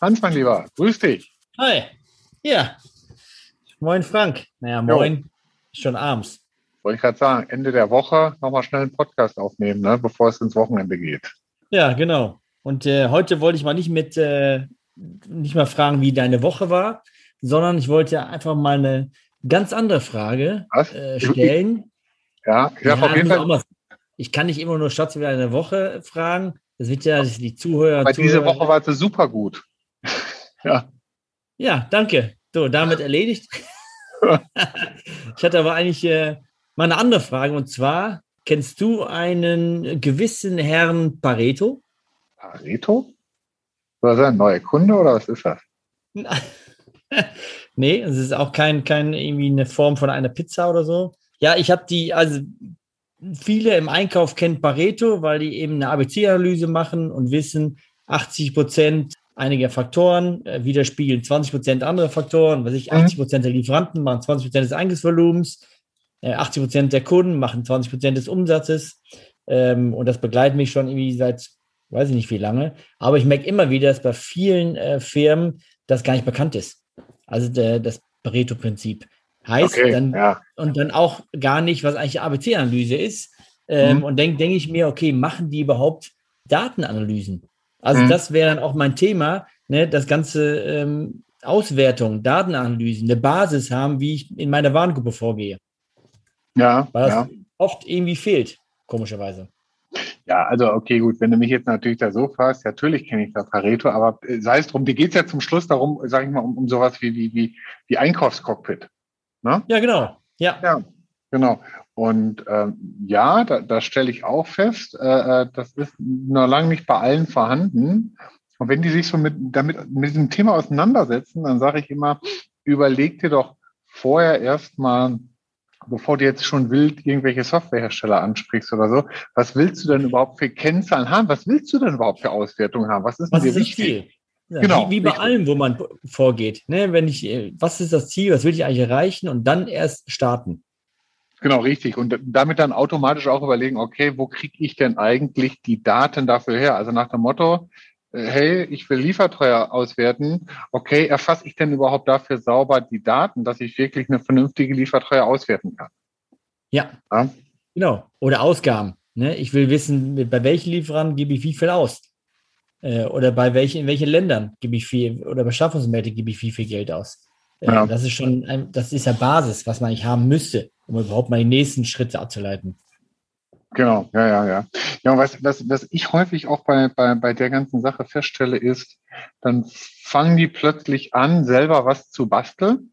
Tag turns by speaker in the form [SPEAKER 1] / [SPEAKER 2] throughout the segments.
[SPEAKER 1] Hans, mein Lieber, grüß dich.
[SPEAKER 2] Hi. Ja. Moin, Frank. Naja, moin. Jo. Schon abends.
[SPEAKER 1] Wollte ich gerade sagen, Ende der Woche nochmal schnell einen Podcast aufnehmen, ne, bevor es ins Wochenende geht.
[SPEAKER 2] Ja, genau. Und äh, heute wollte ich mal nicht mit, äh, nicht mal fragen, wie deine Woche war, sondern ich wollte einfach mal eine ganz andere Frage äh, stellen.
[SPEAKER 1] Ja,
[SPEAKER 2] ich, ja, auf jeden Fall. Mal, ich kann nicht immer nur Schatz wieder eine Woche fragen. Das wird ja die Zuhörer.
[SPEAKER 1] Aber diese Woche war sie super gut.
[SPEAKER 2] ja. Ja, danke. So, damit erledigt. ich hatte aber eigentlich äh, mal eine andere Frage und zwar: Kennst du einen gewissen Herrn Pareto?
[SPEAKER 1] Pareto? Was ist ein neuer Kunde oder was ist das?
[SPEAKER 2] nee, es ist auch kein, kein irgendwie eine Form von einer Pizza oder so. Ja, ich habe die, also viele im Einkauf kennen Pareto, weil die eben eine ABC-Analyse machen und wissen, 80 Prozent einiger Faktoren äh, widerspiegeln 20 Prozent andere Faktoren. Was ich, 80 mhm. Prozent der Lieferanten machen 20 Prozent des Einkaufsvolumens, äh, 80 Prozent der Kunden machen 20 Prozent des Umsatzes. Ähm, und das begleitet mich schon irgendwie seit, weiß ich nicht wie lange. Aber ich merke immer wieder, dass bei vielen äh, Firmen das gar nicht bekannt ist. Also der, das Pareto-Prinzip heißt okay, dann ja. und dann auch gar nicht, was eigentlich ABC-Analyse ist. Ähm, mhm. Und denke denk ich mir, okay, machen die überhaupt Datenanalysen? Also mhm. das wäre dann auch mein Thema, ne, das ganze ähm, Auswertung, Datenanalysen, eine Basis haben, wie ich in meiner Warengruppe vorgehe.
[SPEAKER 1] Ja.
[SPEAKER 2] Weil das
[SPEAKER 1] ja.
[SPEAKER 2] oft irgendwie fehlt, komischerweise.
[SPEAKER 1] Ja, also okay, gut, wenn du mich jetzt natürlich da so fragst, natürlich kenne ich da Pareto, aber äh, sei es drum, dir geht es ja zum Schluss darum, sage ich mal, um, um sowas wie, wie, wie, wie Einkaufscockpit.
[SPEAKER 2] Ne? Ja, genau. Ja.
[SPEAKER 1] ja. Genau. Und ähm, ja, da, da stelle ich auch fest, äh, äh, das ist noch lange nicht bei allen vorhanden. Und wenn die sich so mit, damit, mit diesem Thema auseinandersetzen, dann sage ich immer, überleg dir doch vorher erstmal, bevor du jetzt schon wild irgendwelche Softwarehersteller ansprichst oder so, was willst du denn überhaupt für Kennzahlen haben? Was willst du denn überhaupt für Auswertungen haben? Was ist,
[SPEAKER 2] was ist das Ziel? Ja, genau. Wie, wie bei allem, wo man vorgeht. Ne? Wenn ich, was ist das Ziel? Was will ich eigentlich erreichen? Und dann erst starten.
[SPEAKER 1] Genau, richtig. Und damit dann automatisch auch überlegen, okay, wo kriege ich denn eigentlich die Daten dafür her? Also nach dem Motto, äh, hey, ich will Liefertreuer auswerten. Okay, erfasse ich denn überhaupt dafür sauber die Daten, dass ich wirklich eine vernünftige Liefertreuer auswerten kann?
[SPEAKER 2] Ja. ja? Genau. Oder Ausgaben. Ne? Ich will wissen, bei welchen Lieferanten gebe ich wie viel aus? Äh, oder bei welchen, in welchen Ländern gebe ich viel, oder Beschaffungsmärkte gebe ich wie viel Geld aus? Äh, ja. Das ist schon, ein, das ist ja Basis, was man eigentlich haben müsste um überhaupt mal die nächsten Schritte abzuleiten.
[SPEAKER 1] Genau, ja, ja, ja. Ja, was, was, was ich häufig auch bei, bei, bei der ganzen Sache feststelle, ist, dann fangen die plötzlich an, selber was zu basteln.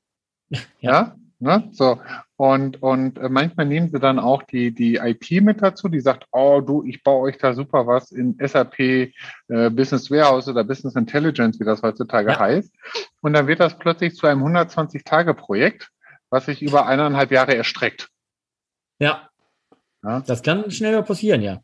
[SPEAKER 1] Ja. ja ne? So. Und, und manchmal nehmen sie dann auch die, die IT mit dazu, die sagt, oh du, ich baue euch da super was in SAP äh, Business Warehouse oder Business Intelligence, wie das heutzutage ja. heißt. Und dann wird das plötzlich zu einem 120-Tage-Projekt was sich über eineinhalb Jahre erstreckt.
[SPEAKER 2] Ja. ja. Das kann schneller passieren, ja.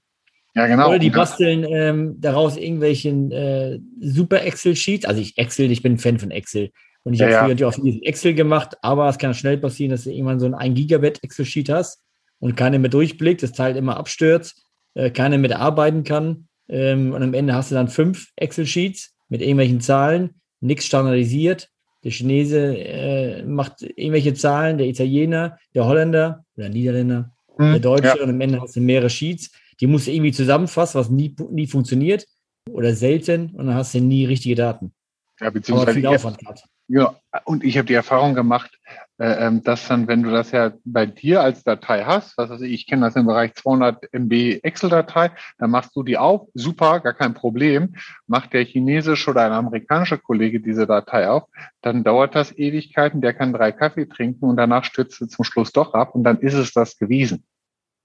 [SPEAKER 1] Ja, genau.
[SPEAKER 2] Oder die basteln ähm, daraus irgendwelchen äh, super Excel-Sheets. Also ich Excel, ich bin ein Fan von Excel. Und ich ja, habe früher ja. viel Excel gemacht, aber es kann schnell passieren, dass du irgendwann so ein 1 Gigabit Excel-Sheet hast und keiner mehr durchblickt, das Teil immer abstürzt, äh, keiner mit arbeiten kann. Ähm, und am Ende hast du dann fünf Excel-Sheets mit irgendwelchen Zahlen, nichts standardisiert der Chinese äh, macht irgendwelche Zahlen, der Italiener, der Holländer oder Niederländer, hm, der Deutsche ja. und am Ende hast du mehrere Sheets. Die musst du irgendwie zusammenfassen, was nie, nie funktioniert oder selten und dann hast du nie richtige Daten.
[SPEAKER 1] Ja, beziehungsweise Aber viel Aufwand hat. Ja, und ich habe die Erfahrung gemacht, äh, ähm, dass dann, wenn du das ja bei dir als Datei hast, was weiß ich, ich kenne das im Bereich 200 MB Excel-Datei, dann machst du die auf, super, gar kein Problem. Macht der chinesische oder ein amerikanischer Kollege diese Datei auf, dann dauert das Ewigkeiten, der kann drei Kaffee trinken und danach stürzt er zum Schluss doch ab und dann ist es das gewesen.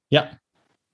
[SPEAKER 2] Ja.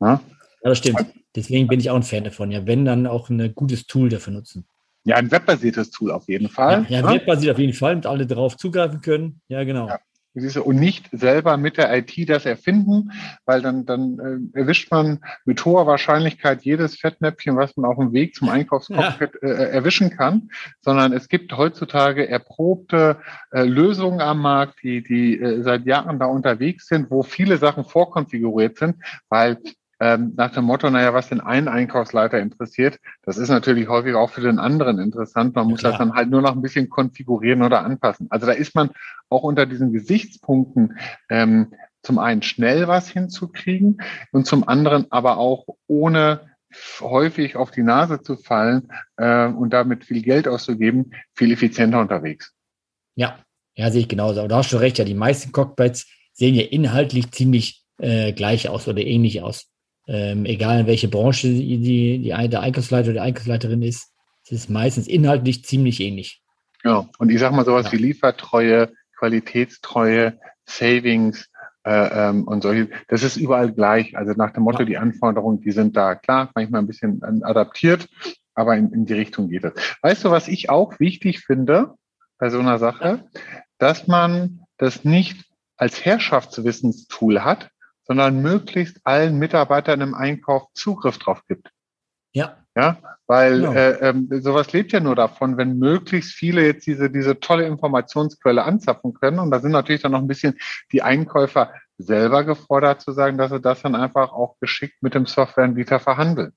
[SPEAKER 2] Ja, ja das stimmt. Deswegen bin ich auch ein Fan davon. Ja, wenn, dann auch ein gutes Tool dafür nutzen.
[SPEAKER 1] Ja, ein webbasiertes Tool auf jeden Fall.
[SPEAKER 2] Ja, ja, ja. webbasiert auf jeden Fall, damit alle darauf zugreifen können. Ja, genau. Ja.
[SPEAKER 1] und nicht selber mit der IT das erfinden, weil dann, dann äh, erwischt man mit hoher Wahrscheinlichkeit jedes Fettnäpfchen, was man auf dem Weg zum Einkaufscockpit ja. äh, erwischen kann, sondern es gibt heutzutage erprobte äh, Lösungen am Markt, die, die äh, seit Jahren da unterwegs sind, wo viele Sachen vorkonfiguriert sind, weil ähm, nach dem Motto, naja, was den einen Einkaufsleiter interessiert, das ist natürlich häufig auch für den anderen interessant. Man muss ja, das dann halt nur noch ein bisschen konfigurieren oder anpassen. Also da ist man auch unter diesen Gesichtspunkten ähm, zum einen schnell was hinzukriegen und zum anderen aber auch ohne häufig auf die Nase zu fallen äh, und damit viel Geld auszugeben, viel effizienter unterwegs.
[SPEAKER 2] Ja, ja, sehe ich genauso. Aber da hast du recht, ja, die meisten Cockpits sehen ja inhaltlich ziemlich äh, gleich aus oder ähnlich aus ähm, egal in welche Branche die, die, die, der Einkaufsleiter oder die Einkaufsleiterin ist, es ist meistens inhaltlich ziemlich ähnlich.
[SPEAKER 1] Ja, und ich sage mal sowas ja. wie Liefertreue, Qualitätstreue, Savings äh, ähm, und solche, das ist überall gleich. Also nach dem Motto, ja. die Anforderungen, die sind da klar, manchmal ein bisschen adaptiert, aber in, in die Richtung geht das. Weißt du, was ich auch wichtig finde bei so einer Sache, dass man das nicht als Herrschaftswissenstool hat, sondern möglichst allen Mitarbeitern im Einkauf Zugriff drauf gibt.
[SPEAKER 2] Ja.
[SPEAKER 1] Ja, weil genau. äh, ähm, sowas lebt ja nur davon, wenn möglichst viele jetzt diese, diese tolle Informationsquelle anzapfen können. Und da sind natürlich dann noch ein bisschen die Einkäufer selber gefordert zu sagen, dass sie das dann einfach auch geschickt mit dem Softwareanbieter verhandeln.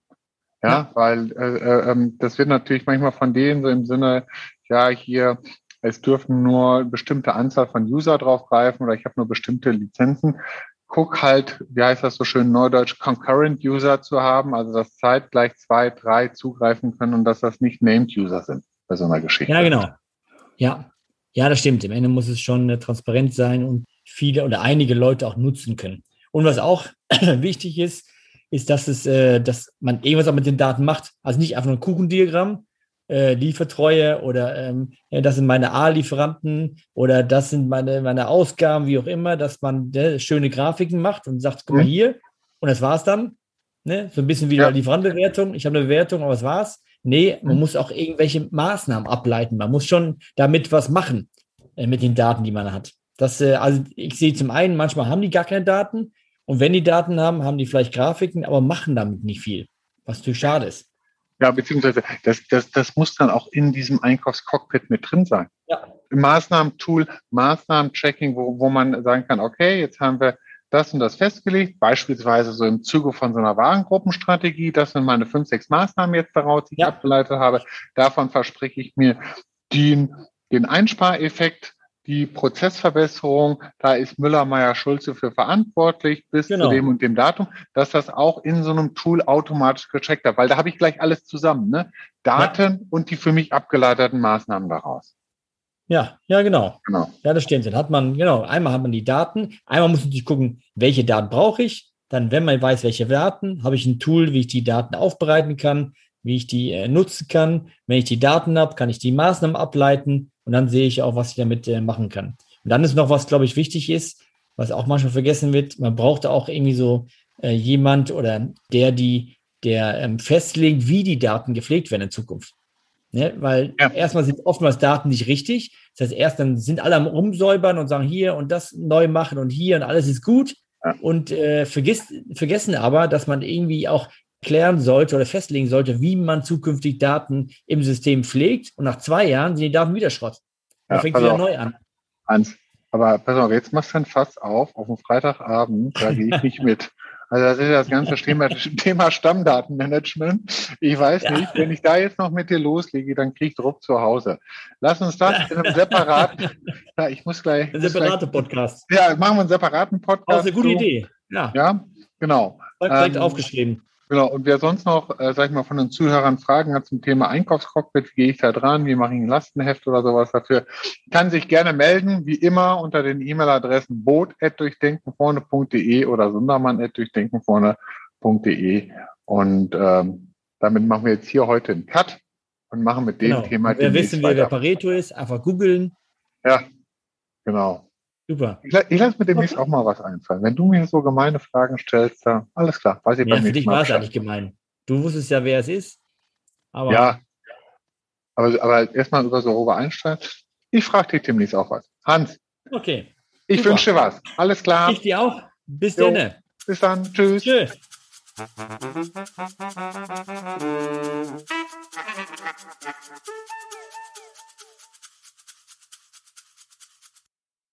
[SPEAKER 1] Ja, ja. weil äh, äh, ähm, das wird natürlich manchmal von denen so im Sinne, ja, hier, es dürfen nur bestimmte Anzahl von User draufgreifen oder ich habe nur bestimmte Lizenzen guck halt, wie heißt das so schön neudeutsch, Concurrent User zu haben, also dass zeitgleich zwei, drei zugreifen können und dass das nicht Named User sind bei so einer Geschichte.
[SPEAKER 2] Ja, genau. Ja, ja, das stimmt. Im Ende muss es schon äh, transparent sein und viele oder einige Leute auch nutzen können. Und was auch wichtig ist, ist, dass es, äh, dass man irgendwas auch mit den Daten macht. Also nicht einfach nur ein Kuchendiagramm, äh, Liefertreue oder ähm, das sind meine A-Lieferanten oder das sind meine, meine Ausgaben, wie auch immer, dass man ne, schöne Grafiken macht und sagt, guck mal mhm. hier, und das war's dann. Ne? So ein bisschen wie ja. Lieferantenbewertung. Ich habe eine Bewertung, aber was war's? Nee, man mhm. muss auch irgendwelche Maßnahmen ableiten. Man muss schon damit was machen äh, mit den Daten, die man hat. Das, äh, also ich sehe zum einen, manchmal haben die gar keine Daten und wenn die Daten haben, haben die vielleicht Grafiken, aber machen damit nicht viel, was natürlich schade ist.
[SPEAKER 1] Ja, beziehungsweise das, das, das muss dann auch in diesem Einkaufscockpit mit drin sein. Ja. Maßnahmentool, Maßnahmentracking, wo, wo man sagen kann, okay, jetzt haben wir das und das festgelegt, beispielsweise so im Zuge von so einer Warengruppenstrategie, das sind meine fünf, sechs Maßnahmen jetzt daraus, die ja. ich abgeleitet habe. Davon verspreche ich mir den, den Einspareffekt die Prozessverbesserung, da ist Müller, Meyer, Schulze für verantwortlich bis genau. zu dem und dem Datum, dass das auch in so einem Tool automatisch gecheckt hat, weil da habe ich gleich alles zusammen, ne? Daten ja. und die für mich abgeleiteten Maßnahmen daraus.
[SPEAKER 2] Ja, ja, genau. genau. Ja, das stimmt. Dann hat man, genau, einmal hat man die Daten, einmal muss man sich gucken, welche Daten brauche ich. Dann, wenn man weiß, welche Daten, habe ich ein Tool, wie ich die Daten aufbereiten kann, wie ich die äh, nutzen kann. Wenn ich die Daten habe, kann ich die Maßnahmen ableiten und dann sehe ich auch, was ich damit äh, machen kann. Und dann ist noch was, glaube ich, wichtig ist, was auch manchmal vergessen wird. Man braucht auch irgendwie so äh, jemand oder der, die, der ähm, festlegt, wie die Daten gepflegt werden in Zukunft. Ne? Weil ja. erstmal sind oftmals Daten nicht richtig. Das heißt, erst dann sind alle am Rumsäubern und sagen hier und das neu machen und hier und alles ist gut. Ja. Und äh, vergisst, vergessen aber, dass man irgendwie auch klären sollte oder festlegen sollte, wie man zukünftig Daten im System pflegt. Und nach zwei Jahren sind die Daten wieder Schrott. Dann ja, fängt wieder neu an.
[SPEAKER 1] Eins. Aber pass auf, jetzt machst du ein Fass auf, auf dem Freitagabend, da gehe ich nicht mit. Also das ist das ganze Thema, Thema Stammdatenmanagement. Ich weiß ja. nicht, wenn ich da jetzt noch mit dir loslege, dann krieg ich Druck zu Hause. Lass uns das in einem separaten, ja, ich muss gleich.
[SPEAKER 2] Ein separater Podcast.
[SPEAKER 1] Ja, machen wir einen separaten Podcast. Das
[SPEAKER 2] ist eine gute Idee.
[SPEAKER 1] Ja. Ja, genau.
[SPEAKER 2] Direkt ähm, aufgeschrieben.
[SPEAKER 1] Genau, und wer sonst noch, äh, sag ich mal, von den Zuhörern Fragen hat zum Thema Einkaufscockpit, wie gehe ich da dran, wie mache ich ein Lastenheft oder sowas dafür, kann sich gerne melden, wie immer unter den E-Mail-Adressen boot.durchdenkenvorne.de oder sundermann.durchdenkenvorne.de und ähm, damit machen wir jetzt hier heute einen Cut und machen mit dem genau. Thema.
[SPEAKER 2] Wer wissen will, wer Pareto ist, einfach googeln.
[SPEAKER 1] Ja, genau. Super. Ich, ich lasse mir demnächst okay. auch mal was einfallen. Wenn du mir so gemeine Fragen stellst, dann alles klar.
[SPEAKER 2] Weiß ich ja, für dich war es eigentlich gemein. Du wusstest ja, wer es ist.
[SPEAKER 1] Aber ja, aber, aber erstmal über so Robert Einstein. Ich frage dich demnächst auch was. Hans.
[SPEAKER 2] Okay.
[SPEAKER 1] Ich
[SPEAKER 2] Super.
[SPEAKER 1] wünsche dir was. Alles klar.
[SPEAKER 2] Ich dir auch. Bis
[SPEAKER 1] Jo.
[SPEAKER 2] dann.
[SPEAKER 1] Bis dann. Tschüss.
[SPEAKER 2] Tschüss.